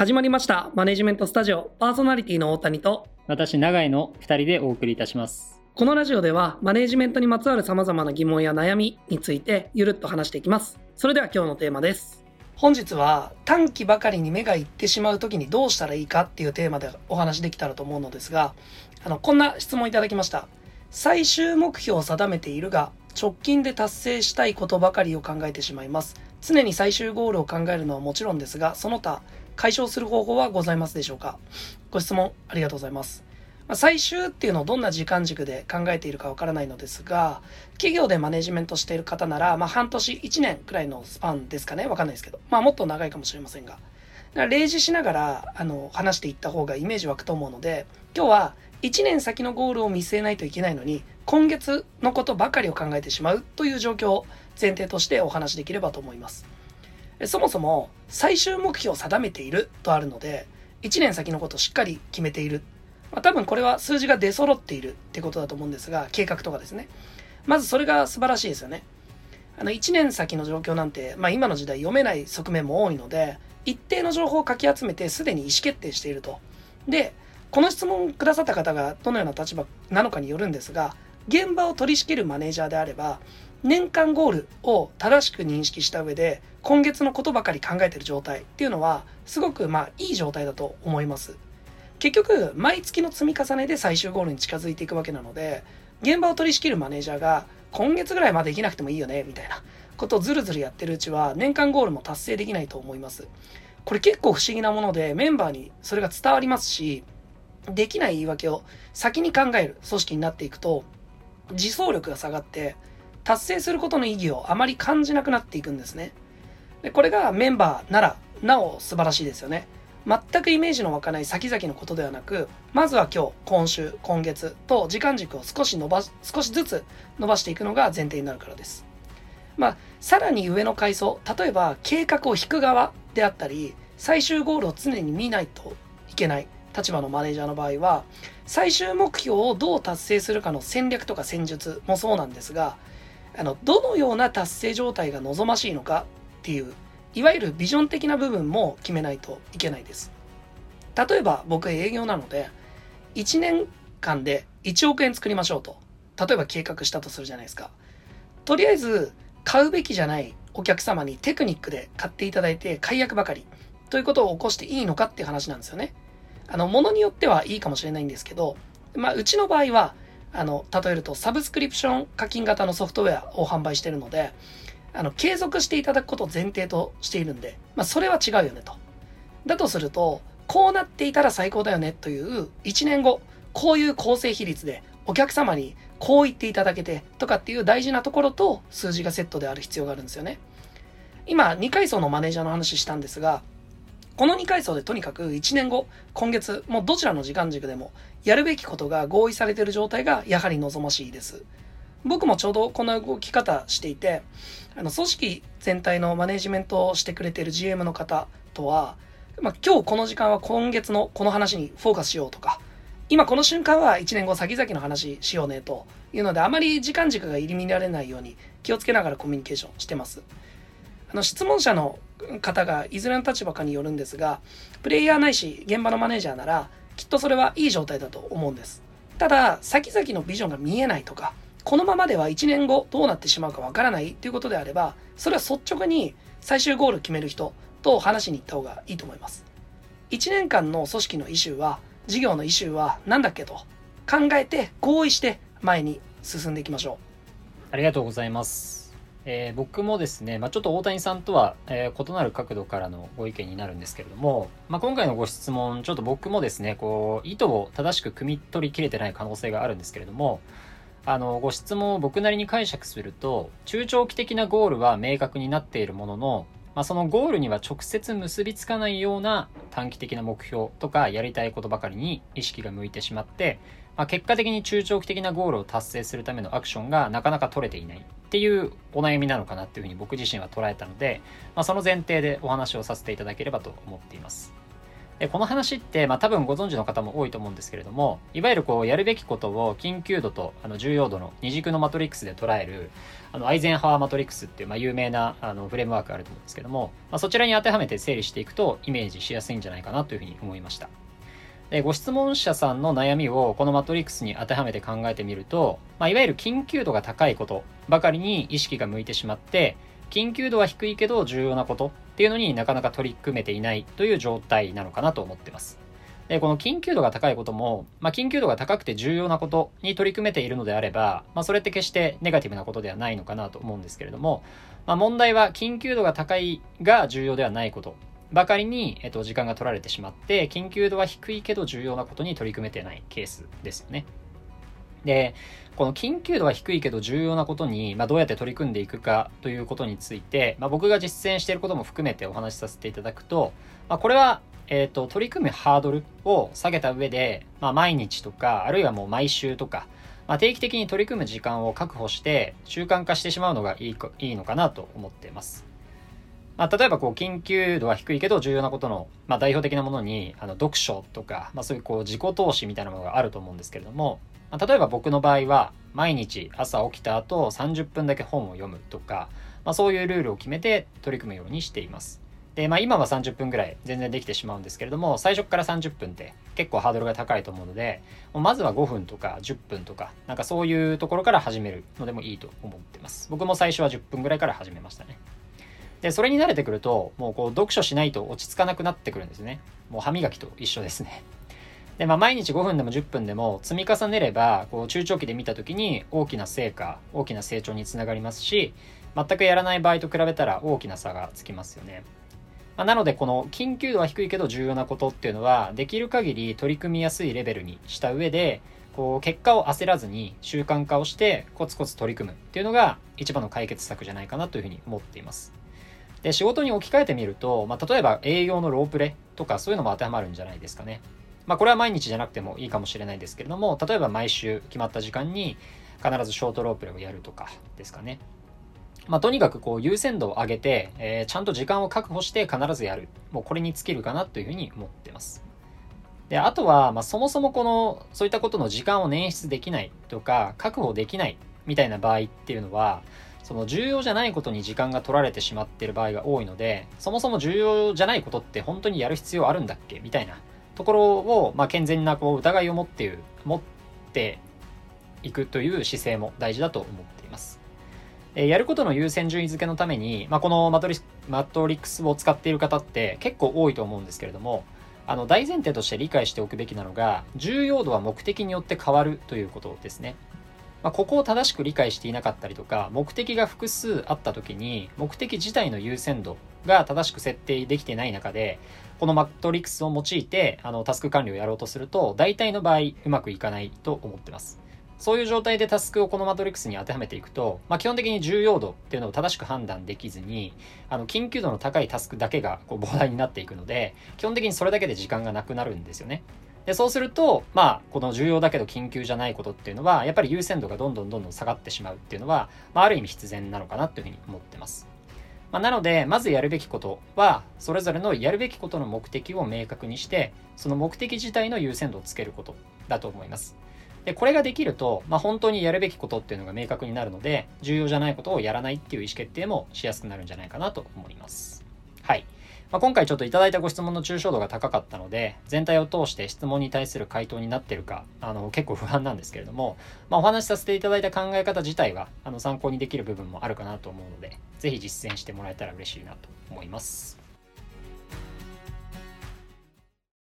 始まりました。マネジメントスタジオ。パーソナリティの大谷と。私永井の2人でお送りいたします。このラジオではマネジメントにまつわる様々な疑問や悩みについてゆるっと話していきます。それでは今日のテーマです。本日は短期ばかりに目がいってしまう時にどうしたらいいかっていうテーマでお話できたらと思うのですがあのこんな質問いただきました。最終目標を定めているが直近で達成したいことばかりを考えてしまいます常に最終ゴールを考えるのはもちろんですがその他解消する方法はございますでしょうか？ご質問ありがとうございます。ま最終っていうのをどんな時間軸で考えているかわからないのですが、企業でマネジメントしている方なら、まあ、半年、1年くらいのスパンですかね？わかんないですけど。まあ、もっと長いかもしれませんが。だから例示しながら、あの、話していった方がイメージ湧くと思うので、今日は1年先のゴールを見据えないといけないのに、今月のことばかりを考えてしまうという状況を前提としてお話しできればと思います。そもそも最終目標を定めているとあるので、1年先のことをしっかり決めている。まあ、多分これは数字が出揃っているってことだと思うんですが、計画とかですね。まずそれが素晴らしいですよね。あの、1年先の状況なんて、まあ今の時代読めない側面も多いので、一定の情報をかき集めてすでに意思決定していると。で、この質問くださった方がどのような立場なのかによるんですが、現場を取り仕切るマネージャーであれば、年間ゴールを正しく認識した上で、今月のことばかり考えてる状態っていうのは、すごくまあいい状態だと思います。結局、毎月の積み重ねで最終ゴールに近づいていくわけなので、現場を取り仕切るマネージャーが、今月ぐらいまでできなくてもいいよね、みたいなことをずるずるやってるうちは、年間ゴールも達成できないと思います。これ結構不思議なもので、メンバーにそれが伝わりますし、できない言い訳を先に考える組織になっていくと、自走力が下がって、達成することの意義をあまり感じなくなっていくんですね。で、これがメンバーなら、なお素晴らしいですよね。全くイメージの湧かない先々のことではなく、まずは今日、今週、今月と時間軸を少し伸ば、少しずつ伸ばしていくのが前提になるからです。まあ、さらに上の階層、例えば計画を引く側であったり、最終ゴールを常に見ないといけない立場のマネージャーの場合は、最終目標をどう達成するかの戦略とか戦術もそうなんですが、あの、どのような達成状態が望ましいのかっていう、いわゆるビジョン的な部分も決めないといけないです。例えば僕営業なので、1年間で1億円作りましょうと。例えば計画したとするじゃないですか。とりあえず、買うべきじゃないお客様にテクニックで買っていただいて解約ばかりということを起こしていいのかっていう話なんですよね。あの、ものによってはいいかもしれないんですけど、まあ、うちの場合は、あの、例えるとサブスクリプション課金型のソフトウェアを販売してるので、あの、継続していただくことを前提としているんで、まあ、それは違うよねと。だとすると、こうなっていたら最高だよねという1年後、こういう構成比率でお客様にこう言っていただけてとかっていう大事なところと数字がセットである必要があるんですよね。今、2階層のマネージャーの話したんですが、この2階層でとにかく1年後、今月、もうどちらの時間軸でもやるべきことが合意されている状態がやはり望ましいです。僕もちょうどこの動き方していて、あの、組織全体のマネジメントをしてくれている GM の方とは、まあ、今日この時間は今月のこの話にフォーカスしようとか、今この瞬間は1年後先々の話しようねというので、あまり時間軸が入り乱れないように気をつけながらコミュニケーションしてます。あの、質問者の方がいずれの立場かによるんですが、プレイヤーないし現場のマネージャーなら、きっとそれはいい状態だと思うんです。ただ、先々のビジョンが見えないとか、このままでは1年後どうなってしまうかわからないということであれば、それは率直に最終ゴール決める人と話しに行った方がいいと思います。1年間の組織のイシューは、事業のイシューは何だっけと考えて合意して前に進んでいきましょう。ありがとうございます。えー、僕もですね、まあ、ちょっと大谷さんとは、えー、異なる角度からのご意見になるんですけれども、まあ、今回のご質問、ちょっと僕もですね、こう、意図を正しく汲み取りきれてない可能性があるんですけれども、あの、ご質問を僕なりに解釈すると、中長期的なゴールは明確になっているものの、まあ、そのゴールには直接結びつかないような短期的な目標とかやりたいことばかりに意識が向いてしまって、まあ、結果的に中長期的なゴールを達成するためのアクションがなかなか取れていないっていうお悩みなのかなっていうふうに僕自身は捉えたので、まあ、その前提でお話をさせていただければと思っています。でこの話って、まあ、多分ご存知の方も多いと思うんですけれどもいわゆるこうやるべきことを緊急度とあの重要度の二軸のマトリックスで捉えるあのアイゼンハワーマトリックスっていう、まあ、有名なあのフレームワークがあると思うんですけども、まあ、そちらに当てはめて整理していくとイメージしやすいんじゃないかなというふうに思いましたでご質問者さんの悩みをこのマトリックスに当てはめて考えてみると、まあ、いわゆる緊急度が高いことばかりに意識が向いてしまって緊急度は低いけど重要なことっていうのになかなか取り組めていないという状態なのかなと思ってます。で、この緊急度が高いことも、まあ、緊急度が高くて重要なことに取り組めているのであれば、まあ、それって決してネガティブなことではないのかなと思うんですけれども、まあ、問題は緊急度が高いが重要ではないことばかりに、えっと、時間が取られてしまって、緊急度は低いけど重要なことに取り組めてないケースですよね。で、この緊急度は低いけど重要なことに、まあ、どうやって取り組んでいくかということについて、まあ、僕が実践していることも含めてお話しさせていただくと、まあ、これはえっ、と、取り組むハードルを下げた上で、まあ、毎日とか、あるいはもう毎週とか、まあ、定期的に取り組む時間を確保して習慣化してしまうのがいいいいのかなと思っています。まあ、例えばこう緊急度は低いけど重要なことの、まあ、代表的なものにあの読書とか、まあ、そういうこう自己投資みたいなものがあると思うんですけれども、まあ、例えば僕の場合は毎日朝起きた後30分だけ本を読むとか、まあ、そういうルールを決めて取り組むようにしています。で、まあ今は30分ぐらい全然できてしまうんですけれども、最初から30分って結構ハードルが高いと思うので、まずは5分とか10分とか、なんかそういうところから始めるのでもいいと思ってます。僕も最初は10分ぐらいから始めましたね。で、それに慣れてくると、もうこう読書しないと落ち着かなくなってくるんですね。もう歯磨きと一緒ですね。で、まあ毎日5分でも10分でも積み重ねれば、こう中長期で見た時に大きな成果、大きな成長につながりますし、全くやらない場合と比べたら大きな差がつきますよね。まあ、なのでこの緊急度は低いけど重要なことっていうのはできる限り取り組みやすいレベルにした上でこう結果を焦らずに習慣化をしてコツコツ取り組むっていうのが一番の解決策じゃないかなというふうに思っています。で仕事に置き換えてみると、まあ、例えば営業のロープレとかそういうのも当てはまるんじゃないですかね。まあ、これは毎日じゃなくてもいいかもしれないですけれども例えば毎週決まった時間に必ずショートロープレをやるとかですかね。まあ、とにかくこう優先度を上げて、えー、ちゃんと時間を確保して必ずやる。もうこれに尽きるかなというふうに思ってます。で、あとは、まあ、そもそもこの、そういったことの時間を捻出できないとか、確保できないみたいな場合っていうのは、その重要じゃないことに時間が取られてしまってる場合が多いので、そもそも重要じゃないことって本当にやる必要あるんだっけみたいなところを、まあ、健全なこう疑いを持っている、持っていくという姿勢も大事だと思っています。えやることの優先順位付けのために、まあ、このマトリマトリックスを使っている方って結構多いと思うんですけれども、あの大前提として理解しておくべきなのが、重要度は目的によって変わるということですね。まあ、ここを正しく理解していなかったりとか、目的が複数あった時に、目的自体の優先度が正しく設定できてない中で、このマトリックスを用いて、あの、タスク管理をやろうとすると、大体の場合、うまくいかないと思ってます。そういう状態でタスクをこのマトリックスに当てはめていくと、まあ、基本的に重要度っていうのを正しく判断できずに、あの、緊急度の高いタスクだけがこう膨大になっていくので、基本的にそれだけで時間がなくなるんですよね。で、そうすると、まあ、この重要だけど緊急じゃないことっていうのは、やっぱり優先度がどんどんどんどん下がってしまうっていうのは、まあ、ある意味必然なのかなっていうふうに思ってます。まあ、なので、まずやるべきことは、それぞれのやるべきことの目的を明確にして、その目的自体の優先度をつけることだと思います。で、これができると、まあ、本当にやるべきことっていうのが明確になるので、重要じゃないことをやらないっていう意思決定もしやすくなるんじゃないかなと思います。はい。まあ、今回ちょっといただいたご質問の抽象度が高かったので、全体を通して質問に対する回答になってるか、あの、結構不安なんですけれども、まあ、お話しさせていただいた考え方自体は、あの、参考にできる部分もあるかなと思うので、ぜひ実践してもらえたら嬉しいなと思います。